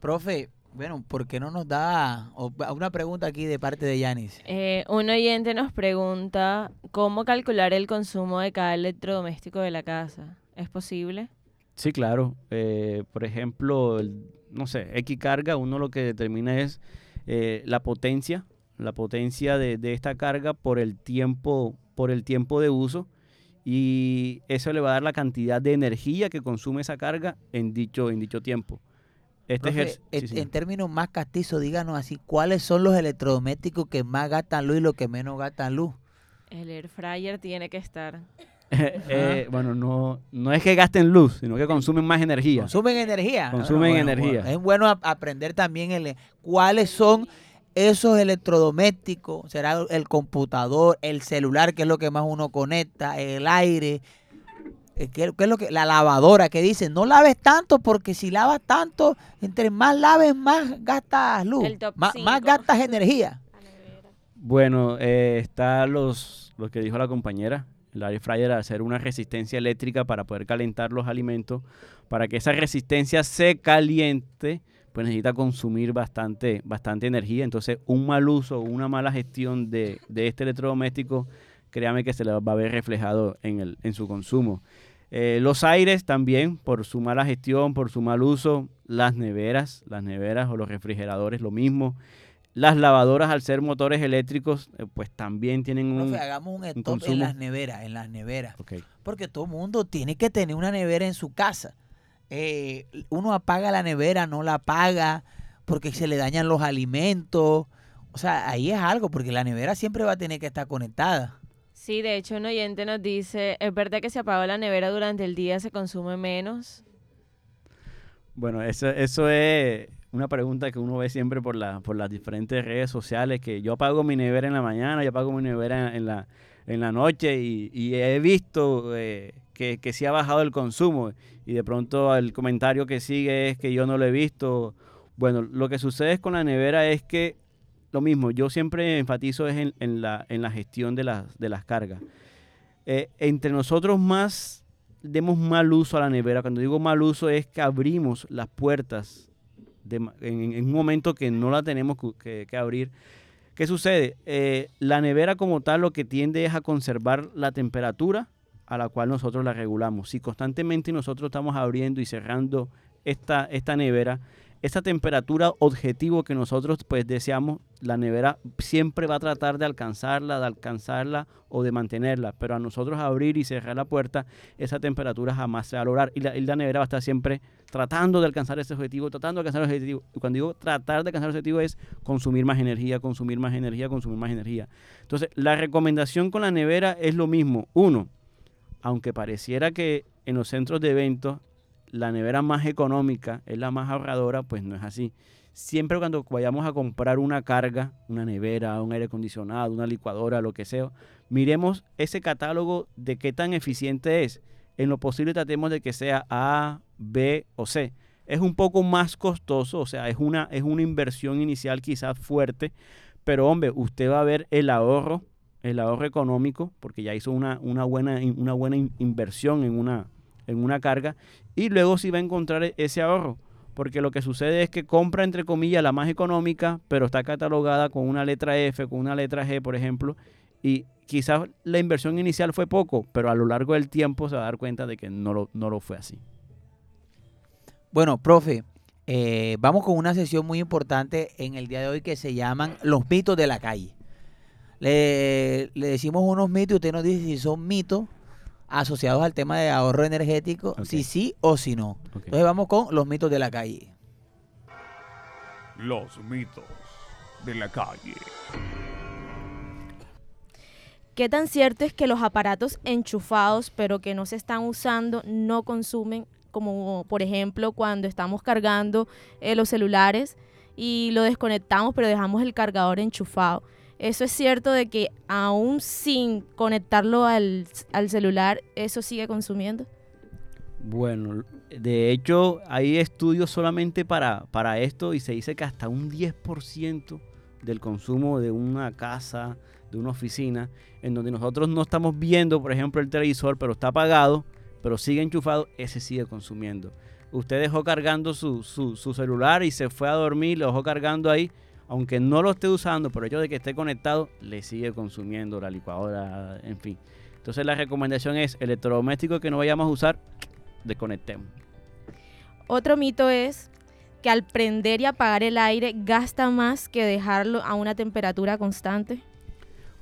Profe, bueno, ¿por qué no nos da una pregunta aquí de parte de Yanis? Eh, un oyente nos pregunta cómo calcular el consumo de cada electrodoméstico de la casa. ¿Es posible? Sí, claro. Eh, por ejemplo, el- no sé, X carga, uno lo que determina es eh, la potencia, la potencia de, de esta carga por el tiempo, por el tiempo de uso y eso le va a dar la cantidad de energía que consume esa carga en dicho, en dicho tiempo. Este Profe, en, sí, señor. en términos más castizos, díganos así, ¿cuáles son los electrodomésticos que más gastan luz y los que menos gastan luz? El air fryer tiene que estar. Eh, bueno, no, no es que gasten luz, sino que consumen más energía. ¿Consumen energía? Consumen Bueno, energía. bueno, es bueno ap- aprender también el, cuáles son esos electrodomésticos. Será el computador, el celular, que es lo que más uno conecta, el aire. Eh, ¿Qué, qué es lo que, la lavadora que dice, no laves tanto porque si lavas tanto, entre más laves, más gastas luz, más, más gastas energía. Bueno, eh, está los, lo que dijo la compañera, el air fryer, hacer una resistencia eléctrica para poder calentar los alimentos. Para que esa resistencia se caliente, pues necesita consumir bastante, bastante energía. Entonces, un mal uso o una mala gestión de, de este electrodoméstico, créame que se le va a ver reflejado en, el, en su consumo. Eh, los aires también, por su mala gestión, por su mal uso. Las neveras, las neveras o los refrigeradores, lo mismo. Las lavadoras, al ser motores eléctricos, eh, pues también tienen un... Profe, hagamos un stop en las neveras, en las neveras. Ok. Porque todo mundo tiene que tener una nevera en su casa. Eh, uno apaga la nevera, no la apaga, porque se le dañan los alimentos. O sea, ahí es algo, porque la nevera siempre va a tener que estar conectada. Sí, de hecho un oyente nos dice, ¿es verdad que si apaga la nevera durante el día se consume menos? Bueno, eso, eso es una pregunta que uno ve siempre por, la, por las diferentes redes sociales, que yo apago mi nevera en la mañana, yo apago mi nevera en la, en la noche y, he visto eh, que, que sí ha bajado el consumo y de pronto el comentario que sigue es que yo no lo he visto. Bueno, lo que sucede con la nevera es que lo mismo, yo siempre enfatizo es en, la, en la gestión de las, de las cargas. Eh, entre nosotros más demos mal uso a la nevera. Cuando digo mal uso es que abrimos las puertas en, un momento que no la tenemos que, que abrir. ¿Qué sucede? Eh, la nevera como tal lo que tiende es a conservar la temperatura a la cual nosotros la regulamos. Si constantemente nosotros estamos abriendo y cerrando esta, esta nevera, esa temperatura objetivo que nosotros pues deseamos, la nevera siempre va a tratar de alcanzarla, de alcanzarla o de mantenerla, pero a nosotros abrir y cerrar la puerta, esa temperatura jamás se va a lograr y la, y la nevera va a estar siempre tratando de alcanzar ese objetivo, tratando de alcanzar el objetivo. Y cuando digo tratar de alcanzar el objetivo es consumir más energía, consumir más energía, consumir más energía. Entonces, la recomendación con la nevera es lo mismo. Uno, aunque pareciera que en los centros de eventos la nevera más económica es la más ahorradora, pues no es así. Siempre cuando vayamos a comprar una carga, una nevera, un aire acondicionado, una licuadora, lo que sea, miremos ese catálogo de qué tan eficiente es. En lo posible tratemos de que sea A, B o C. Es un poco más costoso, o sea, es una, es una inversión inicial quizás fuerte, pero hombre, usted va a ver el ahorro, el ahorro económico, porque ya hizo una, una buena, una buena in- inversión en una, en una carga, y luego sí va a encontrar e- ese ahorro. porque lo que sucede es que compra, entre comillas, la más económica, pero está catalogada con una letra F, con una letra G, por ejemplo, y quizás la inversión inicial fue poco, pero a lo largo del tiempo se va a dar cuenta de que no lo, no lo fue así. Bueno, profe, eh, vamos con una sesión muy importante en el día de hoy que se llaman los mitos de la calle. Le, le decimos unos mitos y usted nos dice si son mitos asociados al tema de ahorro energético, Ok. si sí o si no. Entonces vamos con los mitos de la calle. Los mitos de la calle. ¿Qué tan cierto es que los aparatos enchufados pero que no se están usando no consumen, como por ejemplo cuando estamos cargando eh, los celulares y lo desconectamos pero dejamos el cargador enchufado? ¿Eso es cierto de que aún sin conectarlo al, al celular, eso sigue consumiendo? Bueno, de hecho hay estudios solamente para, para esto y se dice que hasta un 10% del consumo de una casa, de una oficina, en donde nosotros no estamos viendo, por ejemplo, el televisor, pero está apagado, pero sigue enchufado, ese sigue consumiendo. Usted dejó cargando su, su- su celular y se fue a dormir, lo dejó cargando ahí, aunque no lo esté usando, por el hecho de que esté conectado, le sigue consumiendo la licuadora, en fin. Entonces la recomendación es electrodoméstico que no vayamos a usar, desconectemos. Otro mito es que al prender y apagar el aire gasta más que dejarlo a una temperatura constante.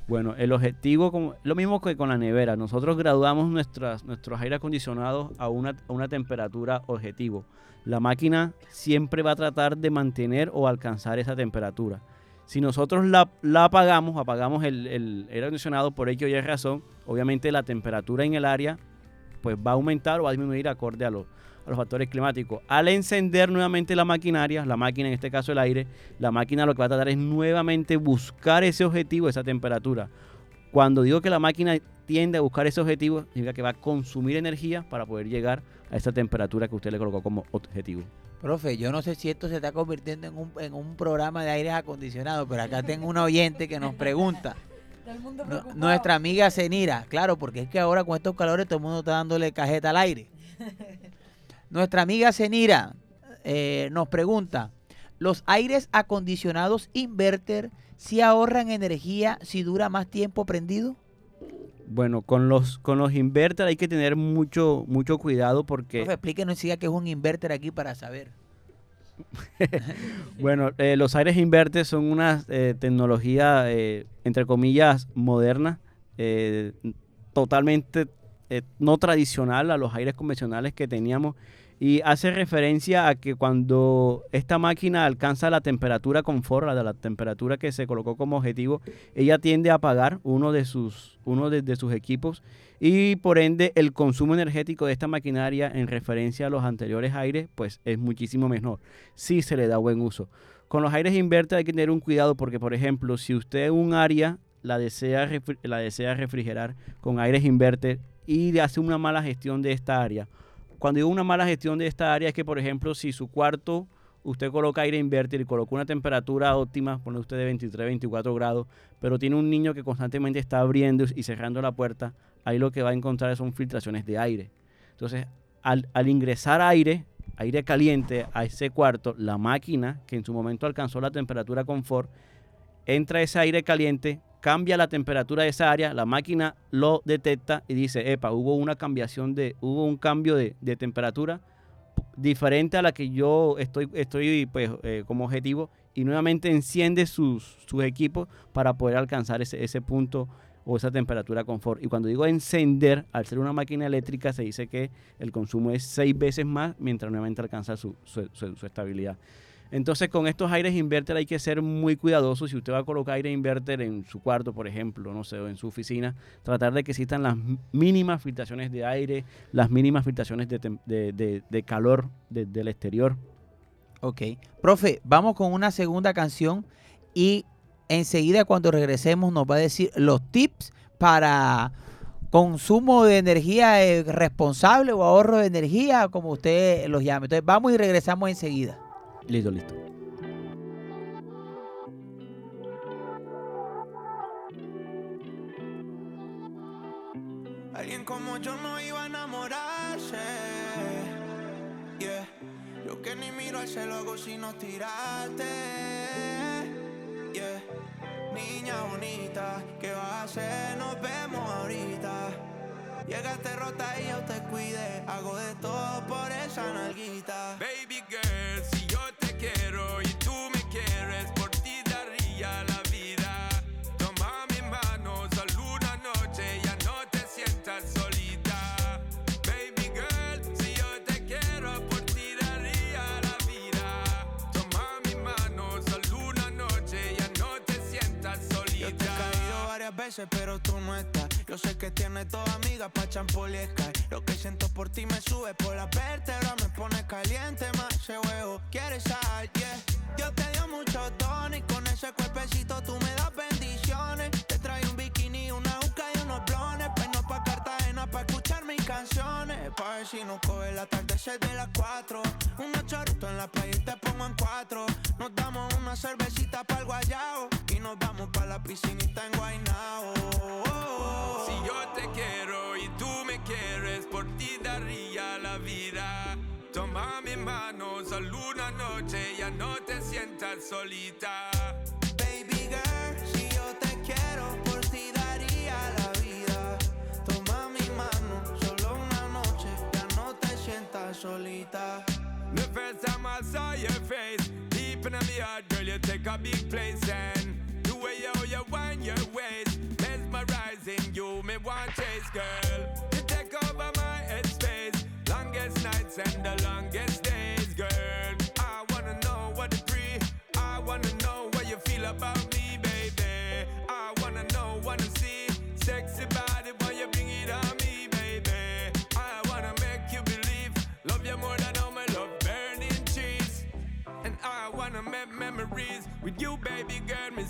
Bueno, el objetivo, como, lo mismo que con la nevera, nosotros graduamos nuestras, nuestros aire acondicionados a una, a una temperatura objetivo. La máquina siempre va a tratar de mantener o alcanzar esa temperatura. Si nosotros la, la apagamos, apagamos el, el aire acondicionado por X o Y razón, obviamente la temperatura en el área pues va a aumentar o va a disminuir acorde a, los- a los factores climáticos. Al encender nuevamente la maquinaria, la máquina en este caso el aire, la máquina lo que va a tratar es nuevamente buscar ese objetivo, esa temperatura. Cuando digo que la máquina tiende a buscar ese objetivo, significa que va a consumir energía para poder llegar a esa temperatura que usted le colocó como objetivo. Profe, yo no sé si esto se está convirtiendo en un, en un programa de aires acondicionados, pero acá tengo una oyente que nos pregunta. Nu- nuestra amiga Zenira, claro, porque es que ahora con estos calores todo el mundo está dándole cajeta al aire. Nuestra amiga Zenira eh, nos pregunta, ¿los aires acondicionados inverter si ahorran energía si dura más tiempo prendido? Bueno, con los, con los inverter hay que tener mucho, mucho cuidado porque... Profe, explíquenos siga qué es un inverter aquí para saber. Bueno, eh, los aires inverter son una eh, tecnología, eh, entre comillas, moderna, eh, totalmente no tradicional a los aires convencionales que teníamos y hace referencia a que cuando esta máquina alcanza la temperatura confort, la de la temperatura que se colocó como objetivo, ella tiende a apagar uno de sus, uno de, sus equipos y por ende el consumo energético de esta maquinaria en referencia a los anteriores aires pues es muchísimo menor si se le da buen uso. Con los aires inverter hay que tener un cuidado porque, por ejemplo, si usted un área la desea, la desea refrigerar con aires inverter y hace una mala gestión de esta área. Cuando digo una mala gestión de esta área es que, por ejemplo, si su cuarto usted coloca aire inverter y coloca una temperatura óptima, pone usted de 23, 24 grados, pero tiene un niño que constantemente está abriendo y cerrando la puerta, ahí lo que va a encontrar son filtraciones de aire. Entonces, al, al ingresar aire, aire caliente a ese cuarto, la máquina, que en su momento alcanzó la temperatura confort, entra ese aire caliente, cambia la temperatura de esa área, la máquina lo detecta y dice, epa, hubo una cambiación de, hubo un cambio de, de temperatura diferente a la que yo estoy, estoy pues, eh, como objetivo y nuevamente enciende sus, sus equipos para poder alcanzar ese, ese punto o esa temperatura confort. Y cuando digo encender, al ser una máquina eléctrica, se dice que el consumo es seis veces más mientras nuevamente alcanza su- su estabilidad. Entonces, con estos aires inverter hay que ser muy cuidadoso. Si usted va a colocar aire inverter en su cuarto, por ejemplo, no sé, o en su oficina, tratar de que existan las mínimas filtraciones de aire, las mínimas filtraciones de, de- de- calor de- del exterior. Ok. Profe, vamos con una segunda canción y enseguida cuando regresemos nos va a decir los tips para consumo de energía eh, responsable o ahorro de energía, como usted los llame. Entonces vamos y regresamos enseguida. Listo, listo. Alguien como yo no iba a enamorarse. Yeah. Yo que ni miro al cielo hago sino tirarte. Yeah. Niña bonita, ¿qué vas a hacer? Nos vemos ahorita. Llegaste rota y yo te cuide. Hago de todo por esa nalguita. Pero tú no estás. Yo sé que tienes toda amiga pa' champol y Sky. Lo que siento por ti me sube por la vértebra, me pone caliente más ese huevo. ¿Quieres sal? Yeah. Dios te dio mucho don y con ese cuerpecito tú me das bendiciones. Te traigo un bikini, una uca y unos blones. Peino pa' escuchar mis canciones. Pa' ver si nos coge el atardecer de las cuatro. Unos choritos en la playa y te pongo en cuatro. Nos damos una cervecita para el guayao. Y nos vamos pa' la piscinita en Guaynao. Si yo te quiero y tú me quieres, por ti daría la vida. Toma mi mano, solo una noche, ya no te sientas solita. Baby girl, your face, deep in my heart, girl, you take a big place and the way how you wind your waist, mesmerizing you, me want chase, girl.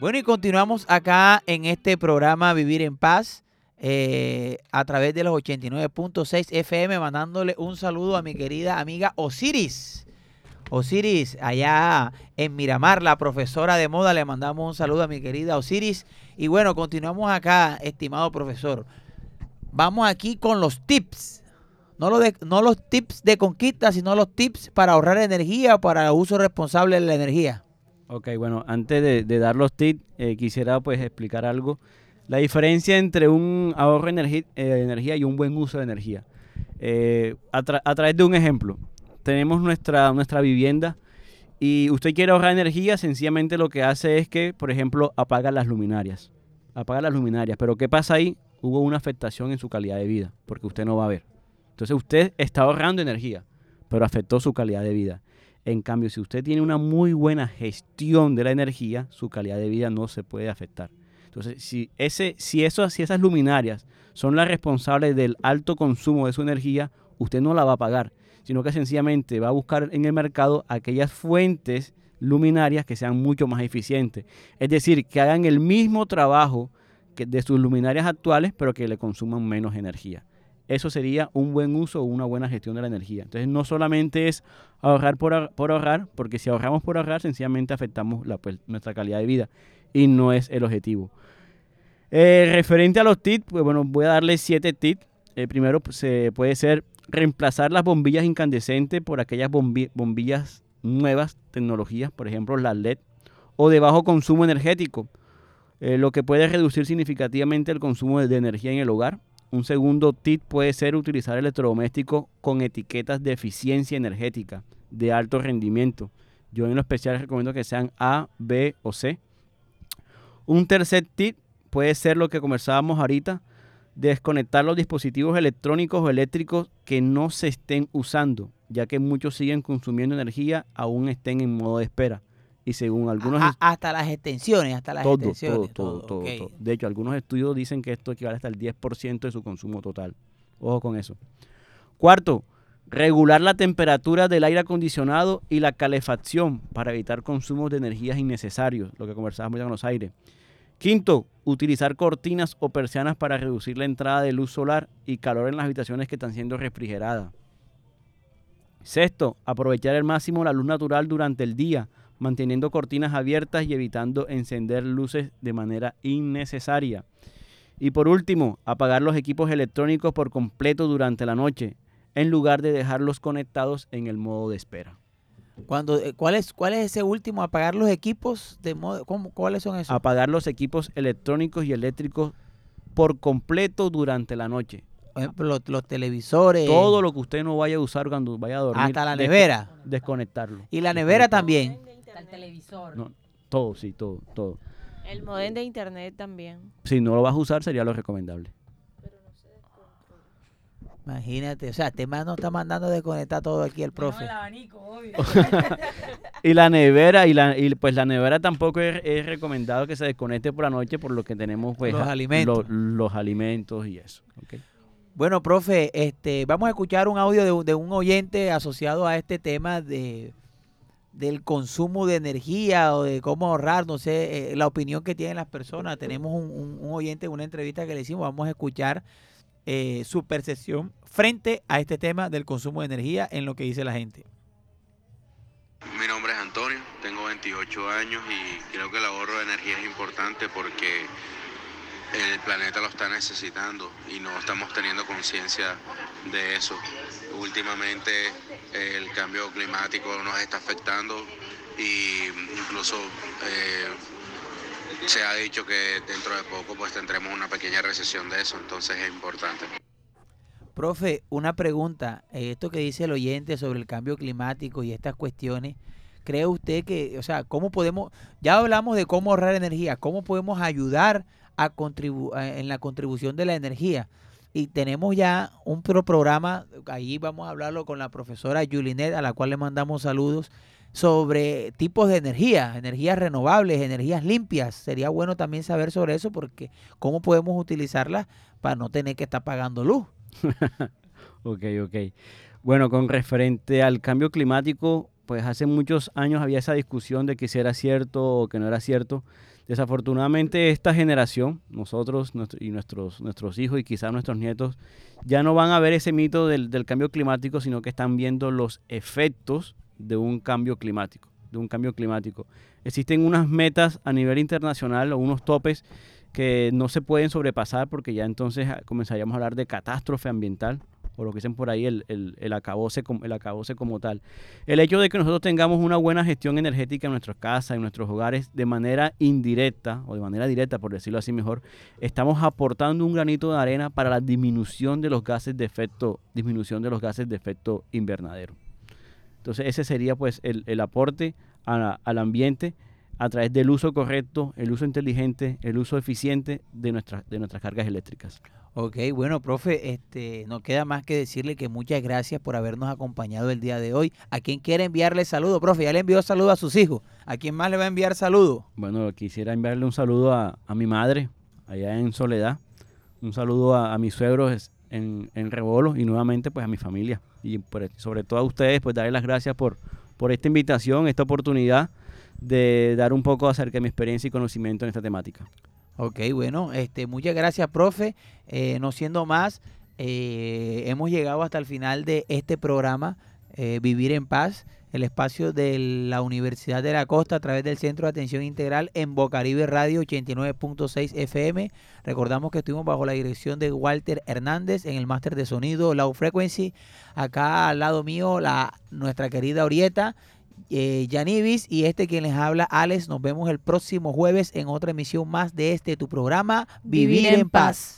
Bueno, y continuamos acá en este programa Vivir en Paz eh, a través de los 89.6 FM, mandándole un saludo a mi querida amiga Osiris. Osiris, allá en Miramar, la profesora de moda, le mandamos un saludo a mi querida Osiris. Y bueno, continuamos acá, estimado profesor. Vamos aquí con los tips. No, lo no los tips de conquista, sino los tips para ahorrar energía para el uso responsable de la energía. Ok, bueno, antes de, dar los tips, eh, quisiera pues explicar algo. La diferencia entre un ahorro de eh, energía y un buen uso de energía. Eh, a, a través de un ejemplo, tenemos nuestra, nuestra vivienda y usted quiere ahorrar energía, sencillamente lo que hace es que, por ejemplo, apaga las luminarias. Apaga las luminarias. Pero ¿qué pasa ahí? Hubo una afectación en su calidad de vida, porque usted no va a ver. Entonces usted está ahorrando energía, pero afectó su calidad de vida. En cambio, si usted tiene una muy buena gestión de la energía, su calidad de vida no se puede afectar. Entonces, si, esas luminarias son las responsables del alto consumo de su energía, usted no la va a pagar, sino que sencillamente va a buscar en el mercado aquellas fuentes luminarias que sean mucho más eficientes. Es decir, que hagan el mismo trabajo que de sus luminarias actuales, pero que le consuman menos energía. Eso sería un buen uso o una buena gestión de la energía. Entonces, no solamente es ahorrar por, ahor- por ahorrar, porque si ahorramos por ahorrar, sencillamente afectamos pues, nuestra calidad de vida y no es el objetivo. Eh, referente a los tips, pues bueno, voy a darles siete tips. El primero pues, se puede ser reemplazar las bombillas incandescentes por aquellas bombi- bombillas nuevas tecnologías, por ejemplo las LED, o de bajo consumo energético, eh, lo que puede reducir significativamente el consumo de energía en el hogar. Un segundo tip puede ser utilizar electrodomésticos con etiquetas de eficiencia energética de alto rendimiento. Yo en lo especial recomiendo que sean A, B o C. Un tercer tip puede ser lo que conversábamos ahorita, desconectar los dispositivos electrónicos o eléctricos que no se estén usando, ya que muchos siguen consumiendo energía aún estén en modo de espera. Y según algunos A- hasta las extensiones, hasta las todo, extensiones. todo, todo, todo. De hecho, algunos estudios dicen que esto equivale hasta el 10% de su consumo total. Ojo con eso. Cuarto, regular la temperatura del aire acondicionado y la calefacción para evitar consumos de energías innecesarios, lo que conversábamos ya con los aires. Quinto, utilizar cortinas o persianas para reducir la entrada de luz solar y calor en las habitaciones que están siendo refrigeradas. Sexto, aprovechar al máximo la luz natural durante el día, manteniendo cortinas abiertas y evitando encender luces de manera innecesaria. Y por último, apagar los equipos electrónicos por completo durante la noche, en lugar de dejarlos conectados en el modo de espera. Cuando, eh, ¿cuál, es, ¿Cuál es ese último? ¿Apagar los equipos? de modo, ¿cómo, ¿Cuáles son esos? Apagar los equipos electrónicos y eléctricos por completo durante la noche. Por ejemplo, los, los televisores. Todo lo que usted no vaya a usar cuando vaya a dormir. Hasta la des- nevera. Desconectarlo. Y la nevera también. El televisor. No, todo, sí, todo, todo. El modem de internet también. Si no lo vas a usar, sería lo recomendable. Imagínate, o sea, este man nos está mandando a desconectar todo aquí el profe. Y la nevera, y, la, y pues la nevera tampoco es, es recomendado que se desconecte por la noche, por lo que tenemos pues Los a- alimentos. lo- los alimentos y eso. ¿ok? Bueno, profe, este, vamos a escuchar un audio de, un- de un oyente asociado a este tema de del consumo de energía o de cómo ahorrar, no sé, eh, la opinión que tienen las personas. Tenemos un, un- un oyente en una entrevista que le hicimos, vamos a escuchar eh, su percepción frente a este tema del consumo de energía en lo que dice la gente. Mi nombre es Antonio, tengo 28 años y creo que el ahorro de energía es importante porque el planeta lo está necesitando y no estamos teniendo conciencia de eso. Últimamente eh, el cambio climático nos está afectando y incluso eh, se ha dicho que dentro de poco pues tendremos una pequeña recesión de eso, entonces es importante. Profe, una pregunta. eh, Esto que dice el oyente sobre el cambio climático y estas cuestiones, ¿cree usted que, o sea, cómo podemos, ya hablamos de cómo ahorrar energía, cómo podemos ayudar a contribu en la contribución de la energía? Y tenemos ya un pro- programa, ahí vamos a hablarlo con la profesora Julinet, a la cual le mandamos saludos, sobre tipos de energía, energías renovables, energías limpias. Sería bueno también saber sobre eso porque cómo podemos utilizarlas para no tener que estar pagando luz. Ok, ok. Bueno, con referente al cambio climático, pues hace muchos años había esa discusión de que si era cierto o que no era cierto. Desafortunadamente esta generación, nosotros y nuestros, nuestros hijos y quizás nuestros nietos, ya no van a ver ese mito del, del cambio climático, sino que están viendo los efectos de un cambio climático, de un cambio climático. Existen unas metas a nivel internacional o unos topes que no se pueden sobrepasar porque ya entonces ah, comenzaríamos a hablar de catástrofe ambiental o lo que dicen por ahí el, el, el, acabose, como tal. El hecho de que nosotros tengamos una buena gestión energética en nuestras casas, en nuestros hogares, de manera indirecta o de manera directa, por decirlo así mejor, estamos aportando un granito de arena para la disminución de los gases de efecto, disminución de los gases de efecto invernadero. Entonces ese sería pues el, aporte al ambiente a través del uso correcto, el uso inteligente, el uso eficiente de, de nuestras cargas eléctricas. Ok, bueno, profe, este, no queda más que decirle que muchas gracias por habernos acompañado el día de hoy. ¿A quién quiere enviarle saludo, profe? Ya le envió saludo a sus hijos. ¿A quién más le va a enviar saludo? Bueno, quisiera enviarle un saludo a, a mi madre, allá en Soledad. Un saludo a, mis suegros en, en Rebolo y nuevamente pues a mi familia. Y por- sobre todo a ustedes, pues darles las gracias por, por esta invitación, esta oportunidad de dar un poco acerca de mi experiencia y conocimiento en esta temática. Ok, bueno, este, muchas gracias, profe. Eh, no siendo más, eh, hemos llegado hasta el final de este programa, eh, Vivir en Paz, el espacio de la Universidad de la Costa a través del Centro de Atención Integral en Bocaribe Radio 89.6 FM. Recordamos que estuvimos bajo la dirección de Walter Hernández en el máster de sonido Low Frequency. Acá al lado mío, la, nuestra querida Orieta eh, Yanivis y este quien les habla, Alex. Nos vemos el próximo jueves en otra emisión más de este tu programa, Vivir, en, paz.